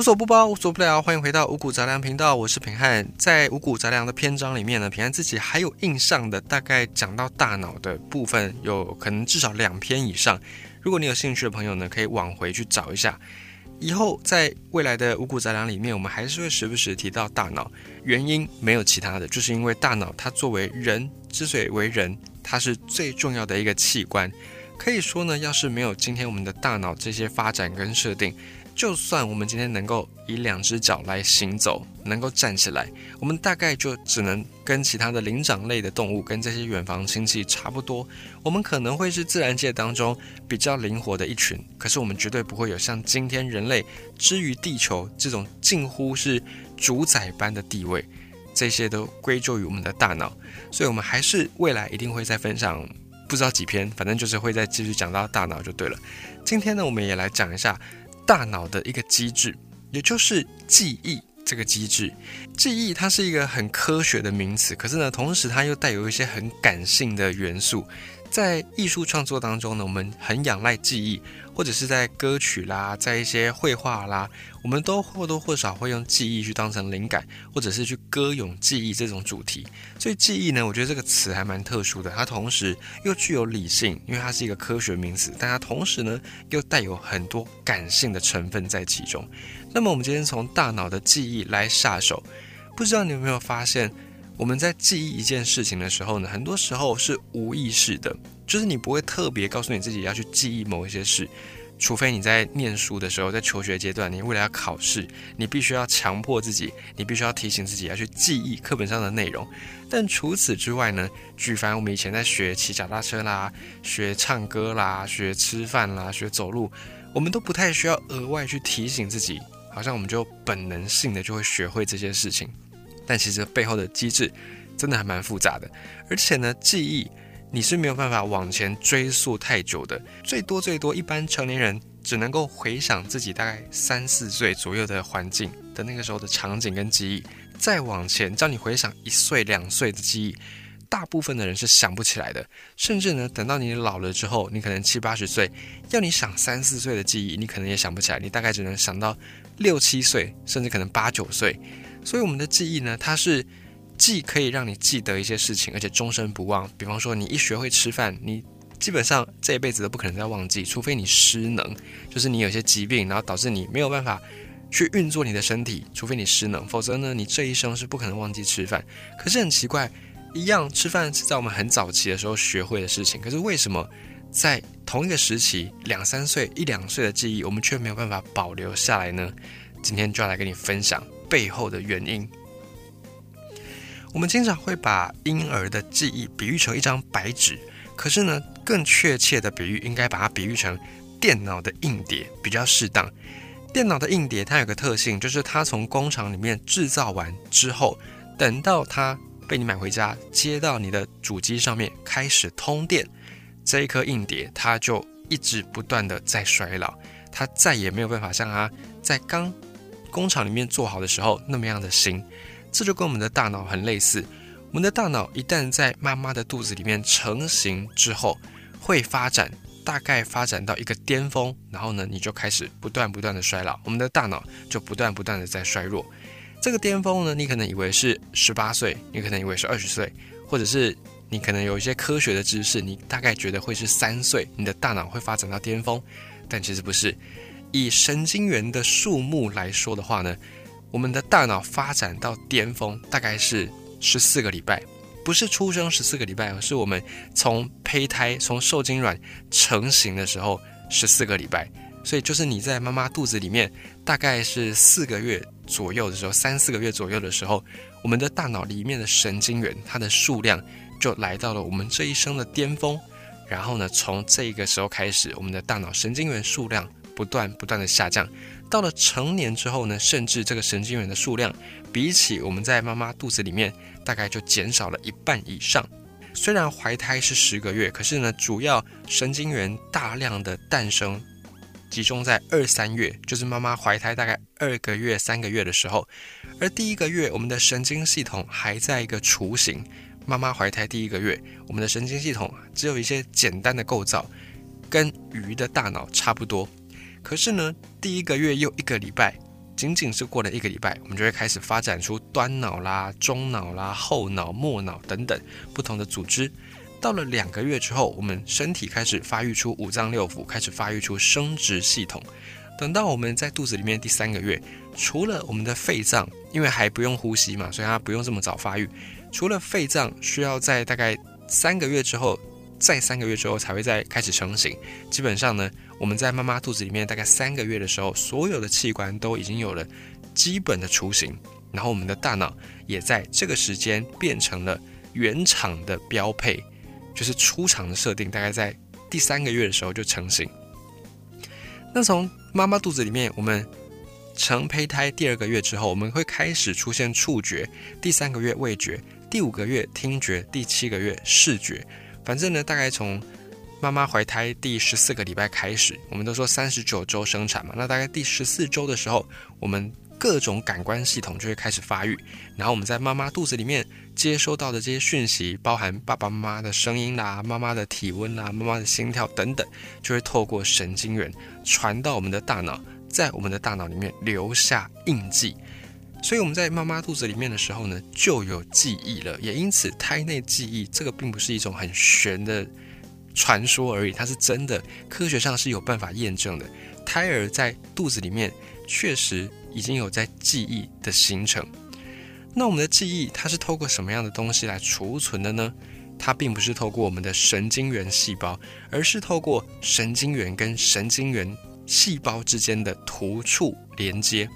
无所不包，无所不聊，欢迎回到五谷杂粮频道，我是平汉。在五谷杂粮的篇章里面呢，平汉自己还有印象的，大概讲到大脑的部分，有可能至少两篇以上。如果你有兴趣的朋友呢，可以往回去找一下。以后在未来的五谷杂粮里面，我们还是会时不时提到大脑，原因没有其他的，就是因为大脑它作为人之所以为人，它是最重要的一个器官。可以说呢，要是没有今天我们的大脑这些发展跟设定。就算我们今天能够以两只脚来行走，能够站起来，我们大概就只能跟其他的灵长类的动物，跟这些远房亲戚差不多。我们可能会是自然界当中比较灵活的一群，可是我们绝对不会有像今天人类之于地球这种近乎是主宰般的地位。这些都归咎于我们的大脑，所以我们还是未来一定会再分享不知道几篇，反正就是会再继续讲到大脑就对了。今天呢，我们也来讲一下。大脑的一个机制，也就是记忆这个机制。记忆它是一个很科学的名词，可是呢，同时它又带有一些很感性的元素。在艺术创作当中呢，我们很仰赖记忆，或者是在歌曲啦，在一些绘画啦，我们都或多或少会用记忆去当成灵感，或者是去歌咏记忆这种主题。所以记忆呢，我觉得这个词还蛮特殊的，它同时又具有理性，因为它是一个科学名词，但它同时呢又带有很多感性的成分在其中。那么我们今天从大脑的记忆来下手，不知道你有没有发现？我们在记忆一件事情的时候呢，很多时候是无意识的，就是你不会特别告诉你自己要去记忆某一些事，除非你在念书的时候，在求学阶段，你为了要考试，你必须要强迫自己，你必须要提醒自己要去记忆课本上的内容。但除此之外呢，举凡我们以前在学骑脚踏车啦、学唱歌啦、学吃饭啦、学走路，我们都不太需要额外去提醒自己，好像我们就本能性的就会学会这些事情。但其实背后的机制真的还蛮复杂的，而且呢，记忆你是没有办法往前追溯太久的，最多最多，一般成年人只能够回想自己大概三四岁左右的环境的那个时候的场景跟记忆，再往前叫你回想一岁两岁的记忆，大部分的人是想不起来的，甚至呢，等到你老了之后，你可能七八十岁，要你想三四岁的记忆，你可能也想不起来，你大概只能想到六七岁，甚至可能八九岁。所以我们的记忆呢，它是既可以让你记得一些事情，而且终身不忘。比方说，你一学会吃饭，你基本上这一辈子都不可能再忘记，除非你失能，就是你有些疾病，然后导致你没有办法去运作你的身体，除非你失能，否则呢，你这一生是不可能忘记吃饭。可是很奇怪，一样吃饭是在我们很早期的时候学会的事情，可是为什么在同一个时期，两三岁、一两岁的记忆，我们却没有办法保留下来呢？今天就要来跟你分享。背后的原因，我们经常会把婴儿的记忆比喻成一张白纸，可是呢，更确切的比喻应该把它比喻成电脑的硬碟比较适当。电脑的硬碟它有个特性，就是它从工厂里面制造完之后，等到它被你买回家，接到你的主机上面开始通电，这一颗硬碟它就一直不断的在衰老，它再也没有办法像它在刚。工厂里面做好的时候那么样的新，这就跟我们的大脑很类似。我们的大脑一旦在妈妈的肚子里面成型之后，会发展，大概发展到一个巅峰，然后呢，你就开始不断不断的衰老，我们的大脑就不断不断的在衰弱。这个巅峰呢，你可能以为是十八岁，你可能以为是二十岁，或者是你可能有一些科学的知识，你大概觉得会是三岁，你的大脑会发展到巅峰，但其实不是。以神经元的数目来说的话呢，我们的大脑发展到巅峰大概是十四个礼拜，不是出生十四个礼拜，而是我们从胚胎从受精卵成型的时候十四个礼拜。所以就是你在妈妈肚子里面大概是四个月左右的时候，三四个月左右的时候，我们的大脑里面的神经元它的数量就来到了我们这一生的巅峰。然后呢，从这个时候开始，我们的大脑神经元数量。不断不断的下降，到了成年之后呢，甚至这个神经元的数量，比起我们在妈妈肚子里面，大概就减少了一半以上。虽然怀胎是十个月，可是呢，主要神经元大量的诞生，集中在二三月，就是妈妈怀胎大概二个月、三个月的时候。而第一个月，我们的神经系统还在一个雏形。妈妈怀胎第一个月，我们的神经系统只有一些简单的构造，跟鱼的大脑差不多。可是呢，第一个月又一个礼拜，仅仅是过了一个礼拜，我们就会开始发展出端脑啦、中脑啦、后脑、末脑等等不同的组织。到了两个月之后，我们身体开始发育出五脏六腑，开始发育出生殖系统。等到我们在肚子里面第三个月，除了我们的肺脏，因为还不用呼吸嘛，所以它不用这么早发育。除了肺脏需要在大概三个月之后。再三个月之后才会再开始成型。基本上呢，我们在妈妈肚子里面大概三个月的时候，所有的器官都已经有了基本的雏形，然后我们的大脑也在这个时间变成了原厂的标配，就是出厂的设定，大概在第三个月的时候就成型。那从妈妈肚子里面，我们成胚胎第二个月之后，我们会开始出现触觉，第三个月味觉，第五个月听觉，第七个月视觉。反正呢，大概从妈妈怀胎第十四个礼拜开始，我们都说三十九周生产嘛。那大概第十四周的时候，我们各种感官系统就会开始发育。然后我们在妈妈肚子里面接收到的这些讯息，包含爸爸妈妈的声音啦、妈妈的体温啦、妈妈的心跳等等，就会透过神经元传到我们的大脑，在我们的大脑里面留下印记。所以我们在妈妈肚子里面的时候呢，就有记忆了，也因此胎内记忆这个并不是一种很玄的传说而已，它是真的，科学上是有办法验证的。胎儿在肚子里面确实已经有在记忆的形成。那我们的记忆它是透过什么样的东西来储存的呢？它并不是透过我们的神经元细胞，而是透过神经元跟神经元细胞之间的突触连接。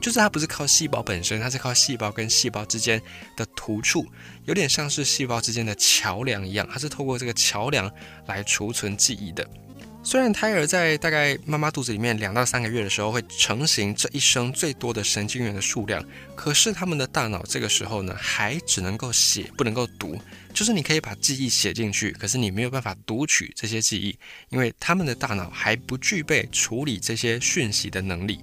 就是它不是靠细胞本身，它是靠细胞跟细胞之间的突触，有点像是细胞之间的桥梁一样，它是透过这个桥梁来储存记忆的。虽然胎儿在大概妈妈肚子里面两到三个月的时候会成型这一生最多的神经元的数量，可是他们的大脑这个时候呢，还只能够写，不能够读。就是你可以把记忆写进去，可是你没有办法读取这些记忆，因为他们的大脑还不具备处理这些讯息的能力。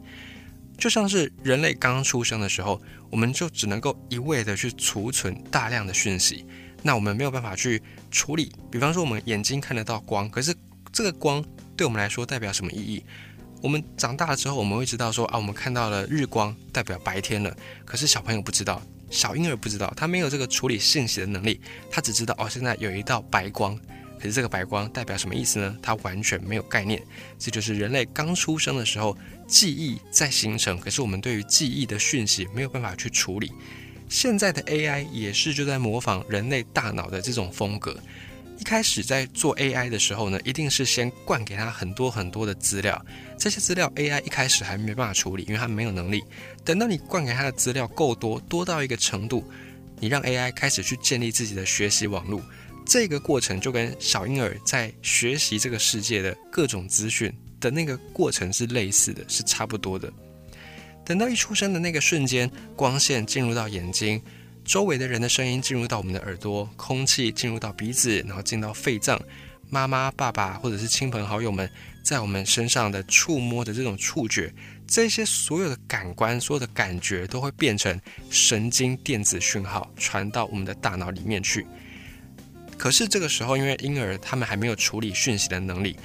就像是人类刚出生的时候，我们就只能够一味的去储存大量的讯息，那我们没有办法去处理。比方说，我们眼睛看得到光，可是这个光对我们来说代表什么意义？我们长大了之后，我们会知道说啊，我们看到了日光代表白天了。可是小朋友不知道，小婴儿不知道，他没有这个处理信息的能力，他只知道哦，现在有一道白光。可是这个白光代表什么意思呢？他完全没有概念。这就是人类刚出生的时候，记忆在形成，可是我们对于记忆的讯息没有办法去处理。现在的 AI 也是就在模仿人类大脑的这种风格。一开始在做 AI 的时候呢，一定是先灌给他很多很多的资料，这些资料 AI 一开始还没办法处理，因为它没有能力。等到你灌给他的资料够多，多到一个程度，你让 AI 开始去建立自己的学习网络。这个过程就跟小婴儿在学习这个世界的各种资讯的那个过程是类似的，是差不多的。等到一出生的那个瞬间，光线进入到眼睛，周围的人的声音进入到我们的耳朵，空气进入到鼻子，然后进到肺脏，妈妈、爸爸或者是亲朋好友们在我们身上的触摸的这种触觉，这些所有的感官、所有的感觉都会变成神经电子讯号，传到我们的大脑里面去。可是这个时候，因为婴儿他们还没有处理讯息的能力，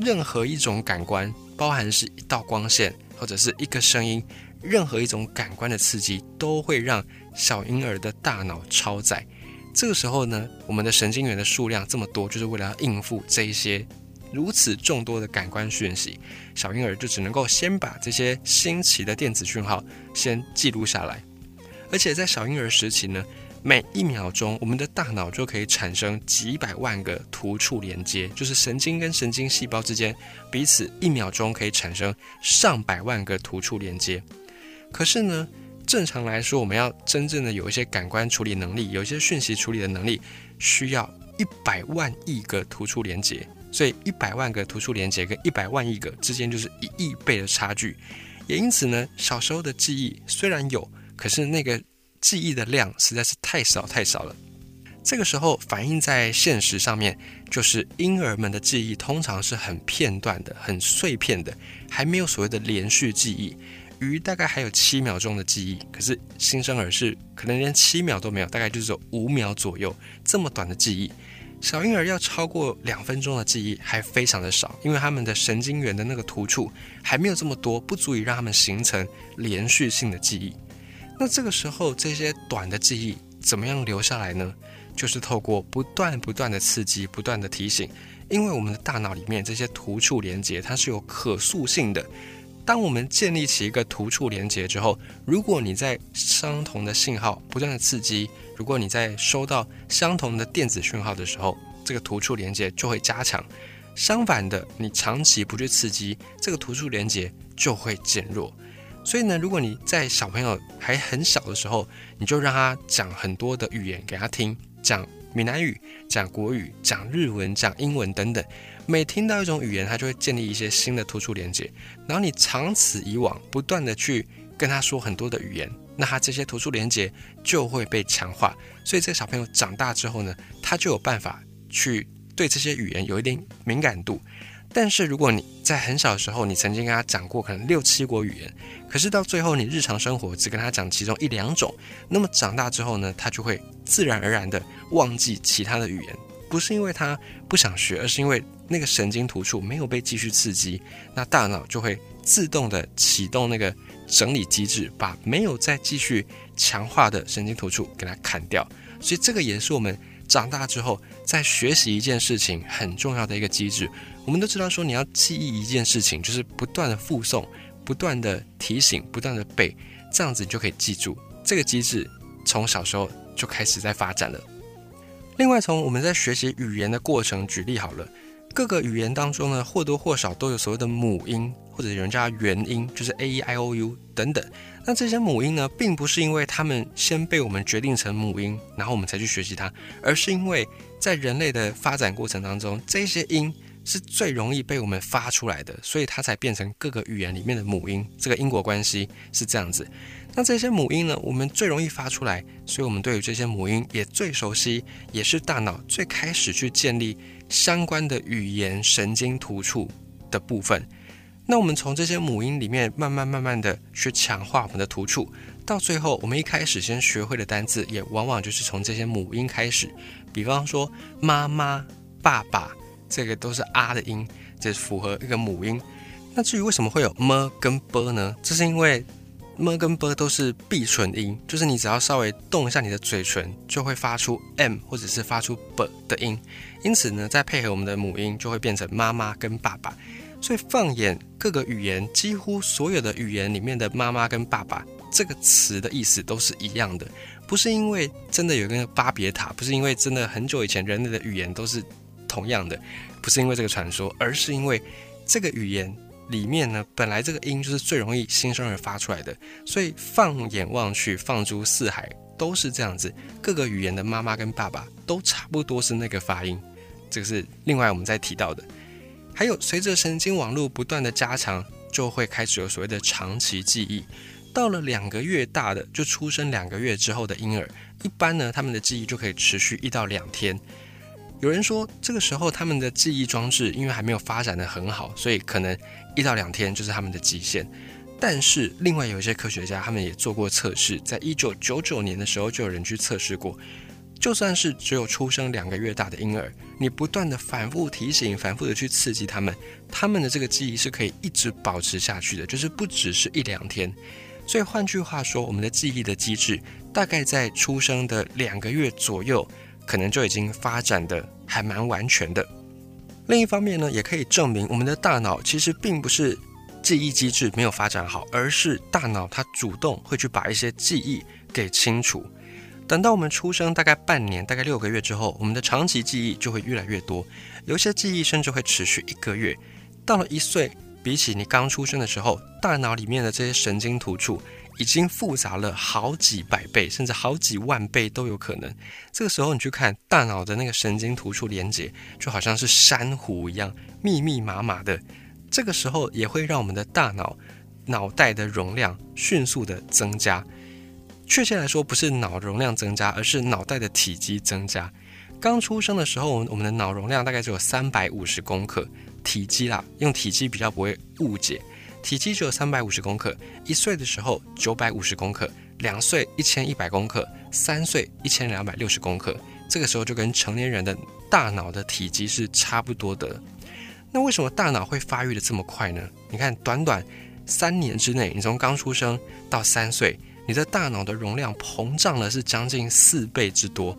任何一种感官，包含是一道光线或者是一个声音，任何一种感官的刺激，都会让小婴儿的大脑超载。这个时候呢，我们的神经元的数量这么多，就是为了要应付这一些如此众多的感官讯息，小婴儿就只能够先把这些新奇的电子讯号先记录下来，而且在小婴儿时期呢。每一秒钟，我们的大脑就可以产生几百万个突触连接，就是神经跟神经细胞之间彼此一秒钟可以产生上百万个突触连接。可是呢，正常来说，我们要真正的有一些感官处理能力，有一些讯息处理的能力，需要一百万亿个突触连接。所以，一百万个突触连接跟一百万亿个之间就是一亿倍的差距。也因此呢，小时候的记忆虽然有，可是那个。记忆的量实在是太少太少了，这个时候反映在现实上面，就是婴儿们的记忆通常是很片段的、很碎片的，还没有所谓的连续记忆。鱼大概还有七秒钟的记忆，可是新生儿是可能连七秒都没有，大概就是五秒左右这么短的记忆。小婴儿要超过两分钟的记忆还非常的少，因为他们的神经元的那个突触还没有这么多，不足以让他们形成连续性的记忆。那这个时候，这些短的记忆怎么样留下来呢？就是透过不断不断的刺激，不断的提醒。因为我们的大脑里面这些突触连接，它是有可塑性的。当我们建立起一个突触连接之后，如果你在相同的信号不断的刺激，如果你在收到相同的电子讯号的时候，这个突触连接就会加强。相反的，你长期不去刺激，这个突触连接就会减弱。所以呢，如果你在小朋友还很小的时候，你就让他讲很多的语言给他听，讲。闽南语、讲国语、讲日文、讲英文等等，每听到一种语言，他就会建立一些新的突出连接。然后你长此以往，不断的去跟他说很多的语言，那他这些突出连接就会被强化。所以这个小朋友长大之后呢，他就有办法去对这些语言有一点敏感度。但是如果你在很小的时候，你曾经跟他讲过可能六七国语言，可是到最后你日常生活只跟他讲其中一两种，那么长大之后呢，他就会自然而然的忘记其他的语言，不是因为他不想学，而是因为那个神经突触没有被继续刺激，那大脑就会自动的启动那个整理机制，把没有再继续强化的神经突触给它砍掉，所以这个也是我们。长大之后，在学习一件事情很重要的一个机制，我们都知道说，你要记忆一件事情，就是不断的复诵、不断的提醒、不断的背，这样子你就可以记住。这个机制从小时候就开始在发展了。另外，从我们在学习语言的过程举例好了，各个语言当中呢，或多或少都有所谓的母音，或者有人叫元音，就是 a e i o u 等等。那这些母音呢，并不是因为它们先被我们决定成母音，然后我们才去学习它，而是因为在人类的发展过程当中，这些音是最容易被我们发出来的，所以它才变成各个语言里面的母音。这个因果关系是这样子。那这些母音呢，我们最容易发出来，所以我们对于这些母音也最熟悉，也是大脑最开始去建立相关的语言神经突触的部分。那我们从这些母音里面慢慢慢慢的去强化我们的突触，到最后我们一开始先学会的单字，也往往就是从这些母音开始。比方说妈妈、爸爸，这个都是啊的音，这符合一个母音。那至于为什么会有么跟 b 呢？这是因为么跟 b 都是闭唇音，就是你只要稍微动一下你的嘴唇，就会发出 m 或者是发出 b 的音。因此呢，再配合我们的母音，就会变成妈妈跟爸爸。所以放眼各个语言，几乎所有的语言里面的“妈妈”跟“爸爸”这个词的意思都是一样的。不是因为真的有一个巴别塔，不是因为真的很久以前人类的语言都是同样的，不是因为这个传说，而是因为这个语言里面呢，本来这个音就是最容易新生儿发出来的。所以放眼望去，放诸四海都是这样子。各个语言的“妈妈”跟“爸爸”都差不多是那个发音。这个是另外我们在提到的。还有，随着神经网络不断的加强，就会开始有所谓的长期记忆。到了两个月大的，就出生两个月之后的婴儿，一般呢，他们的记忆就可以持续一到两天。有人说，这个时候他们的记忆装置因为还没有发展的很好，所以可能一到两天就是他们的极限。但是，另外有一些科学家，他们也做过测试，在一九九九年的时候，就有人去测试过。就算是只有出生两个月大的婴儿，你不断的反复提醒、反复的去刺激他们，他们的这个记忆是可以一直保持下去的，就是不只是一两天。所以换句话说，我们的记忆的机制大概在出生的两个月左右，可能就已经发展的还蛮完全的。另一方面呢，也可以证明我们的大脑其实并不是记忆机制没有发展好，而是大脑它主动会去把一些记忆给清除。等到我们出生大概半年，大概六个月之后，我们的长期记忆就会越来越多，有些记忆甚至会持续一个月。到了一岁，比起你刚出生的时候，大脑里面的这些神经突触已经复杂了好几百倍，甚至好几万倍都有可能。这个时候，你去看大脑的那个神经突触连接，就好像是珊瑚一样密密麻麻的。这个时候也会让我们的大脑脑袋的容量迅速的增加。确切来说，不是脑容量增加，而是脑袋的体积增加。刚出生的时候，我们我们的脑容量大概只有三百五十公克，体积啦，用体积比较不会误解，体积只有三百五十公克。一岁的时候九百五十公克，两岁一千一百公克，三岁一千两百六十公克，这个时候就跟成年人的大脑的体积是差不多的。那为什么大脑会发育的这么快呢？你看，短短三年之内，你从刚出生到三岁，你的大脑的容量膨胀了是将近四倍之多。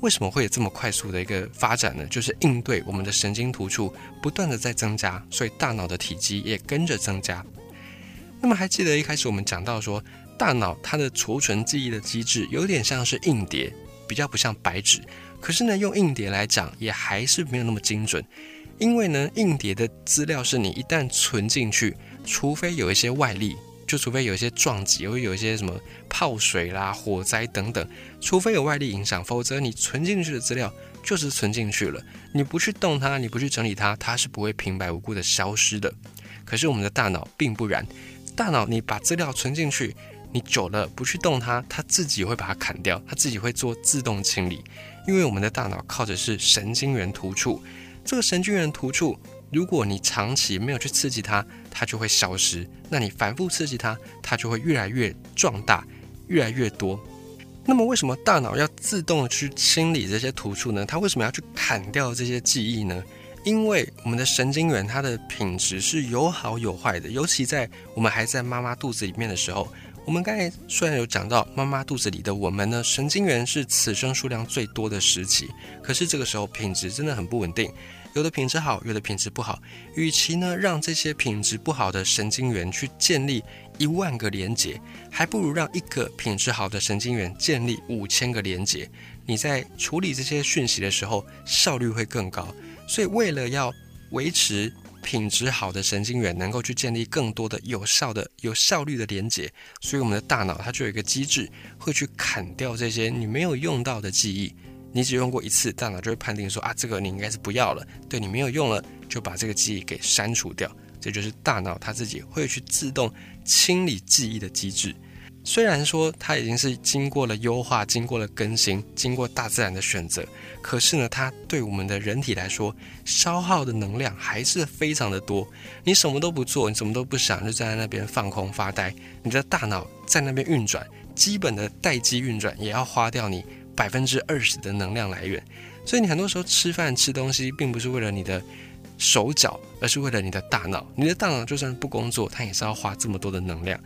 为什么会有这么快速的一个发展呢？就是应对我们的神经突触不断的在增加，所以大脑的体积也跟着增加。那么还记得一开始我们讲到说，大脑它的储存记忆的机制有点像是硬碟，比较不像白纸。可是呢，用硬碟来讲，也还是没有那么精准。因为呢，硬碟的资料是你一旦存进去，除非有一些外力，就除非有一些撞击，会有一些什么泡水啦、火灾等等，除非有外力影响，否则你存进去的资料就是存进去了。你不去动它，你不去整理它，它是不会平白无故的消失的。可是我们的大脑并不然，大脑你把资料存进去，你久了不去动它，它自己会把它砍掉，它自己会做自动清理。因为我们的大脑靠的是神经元突触。这个神经元突触，如果你长期没有去刺激它，它就会消失。那你反复刺激它，它就会越来越壮大，越来越多。那么，为什么大脑要自动的去清理这些突触呢？它为什么要去砍掉这些记忆呢？因为我们的神经元它的品质是有好有坏的，尤其在我们还在妈妈肚子里面的时候。我们刚才虽然有讲到妈妈肚子里的我们呢，神经元是此生数量最多的时期，可是这个时候品质真的很不稳定，有的品质好，有的品质不好。与其呢让这些品质不好的神经元去建立一万个连接，还不如让一个品质好的神经元建立五千个连接。你在处理这些讯息的时候，效率会更高。所以为了要维持。品质好的神经元能够去建立更多的有效的、有效率的连接，所以我们的大脑它就有一个机制，会去砍掉这些你没有用到的记忆。你只用过一次，大脑就会判定说啊，这个你应该是不要了，对你没有用了，就把这个记忆给删除掉。这就是大脑它自己会去自动清理记忆的机制。虽然说它已经是经过了优化、经过了更新、经过大自然的选择，可是呢，它对我们的人体来说，消耗的能量还是非常的多。你什么都不做，你什么都不想，就站在那边放空发呆，你的大脑在那边运转，基本的待机运转也要花掉你百分之二十的能量来源。所以你很多时候吃饭吃东西，并不是为了你的手脚，而是为了你的大脑。你的大脑就算不工作，它也是要花这么多的能量。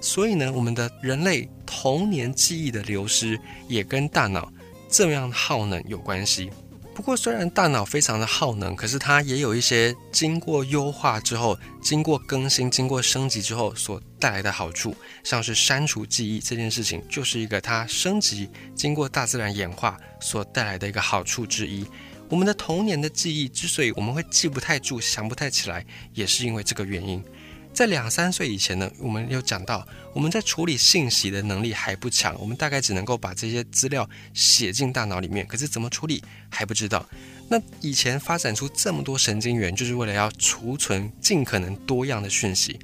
所以呢，我们的人类童年记忆的流失也跟大脑这样耗能有关系。不过，虽然大脑非常的耗能，可是它也有一些经过优化之后、经过更新、经过升级之后所带来的好处，像是删除记忆这件事情，就是一个它升级、经过大自然演化所带来的一个好处之一。我们的童年的记忆之所以我们会记不太住、想不太起来，也是因为这个原因。在两三岁以前呢，我们有讲到，我们在处理信息的能力还不强，我们大概只能够把这些资料写进大脑里面，可是怎么处理还不知道。那以前发展出这么多神经元，就是为了要储存尽可能多样的讯息。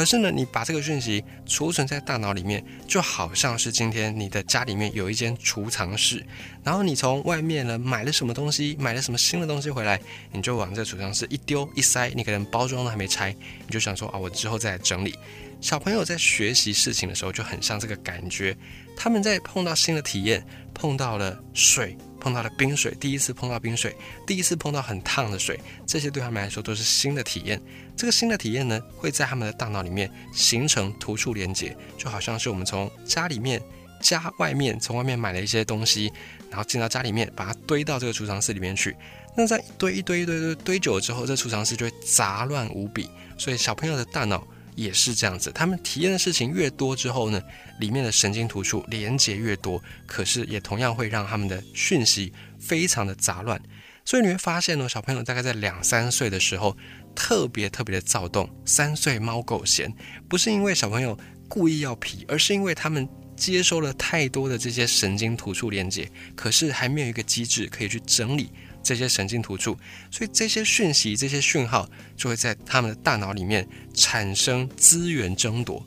可是呢，你把这个讯息储存在大脑里面，就好像是今天你的家里面有一间储藏室，然后你从外面呢买了什么东西，买了什么新的东西回来，你就往这储藏室一丢一塞，你可能包装都还没拆，你就想说啊，我之后再来整理。小朋友在学习事情的时候就很像这个感觉，他们在碰到新的体验，碰到了水。碰到了冰水，第一次碰到冰水，第一次碰到很烫的水，这些对他们来说都是新的体验。这个新的体验呢，会在他们的大脑里面形成突触连接，就好像是我们从家里面、家外面从外面买了一些东西，然后进到家里面，把它堆到这个储藏室里面去。那在一堆一堆一堆堆堆久了之后，这储藏室就会杂乱无比。所以小朋友的大脑。也是这样子，他们体验的事情越多之后呢，里面的神经突触连接越多，可是也同样会让他们的讯息非常的杂乱。所以你会发现呢，小朋友大概在两三岁的时候特别特别的躁动，三岁猫狗嫌，不是因为小朋友故意要皮，而是因为他们接收了太多的这些神经突触连接，可是还没有一个机制可以去整理。这些神经突触，所以这些讯息、这些讯号就会在他们的大脑里面产生资源争夺，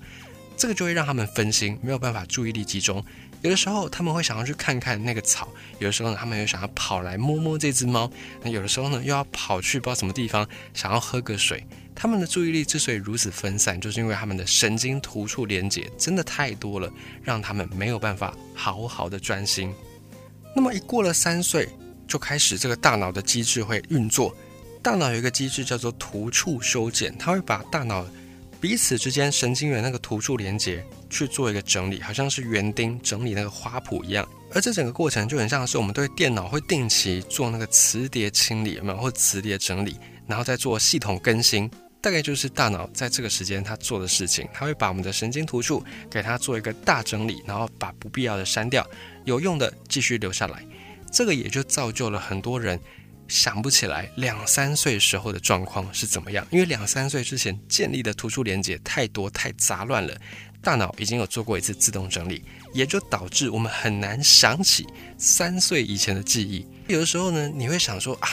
这个就会让他们分心，没有办法注意力集中。有的时候他们会想要去看看那个草，有的时候呢他们又想要跑来摸摸这只猫，那有的时候呢又要跑去不知道什么地方想要喝个水。他们的注意力之所以如此分散，就是因为他们的神经突触连接真的太多了，让他们没有办法好好的专心。那么一过了三岁，就开始这个大脑的机制会运作。大脑有一个机制叫做突触修剪，它会把大脑彼此之间神经元那个突触连接去做一个整理，好像是园丁整理那个花圃一样。而这整个过程就很像是我们对电脑会定期做那个磁碟清理，有没有？或磁碟整理，然后再做系统更新。大概就是大脑在这个时间它做的事情，它会把我们的神经突触给它做一个大整理，然后把不必要的删掉，有用的继续留下来。这个也就造就了很多人想不起来两三岁时候的状况是怎么样，因为两三岁之前建立的突触连接太多太杂乱了，大脑已经有做过一次自动整理，也就导致我们很难想起三岁以前的记忆。有的时候呢，你会想说啊。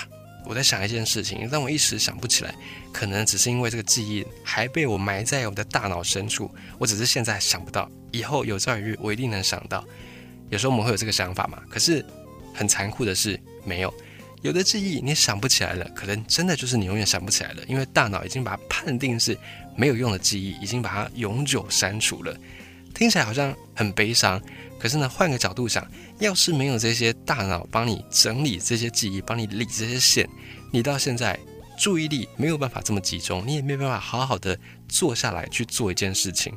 我在想一件事情，但我一时想不起来，可能只是因为这个记忆还被我埋在我的大脑深处，我只是现在想不到，以后有朝一日我一定能想到。有时候我们会有这个想法嘛？可是很残酷的是，没有。有的记忆你想不起来了，可能真的就是你永远想不起来了，因为大脑已经把它判定是没有用的记忆，已经把它永久删除了。听起来好像很悲伤。可是呢，换个角度想，要是没有这些大脑帮你整理这些记忆，帮你理这些线，你到现在注意力没有办法这么集中，你也没有办法好好的坐下来去做一件事情。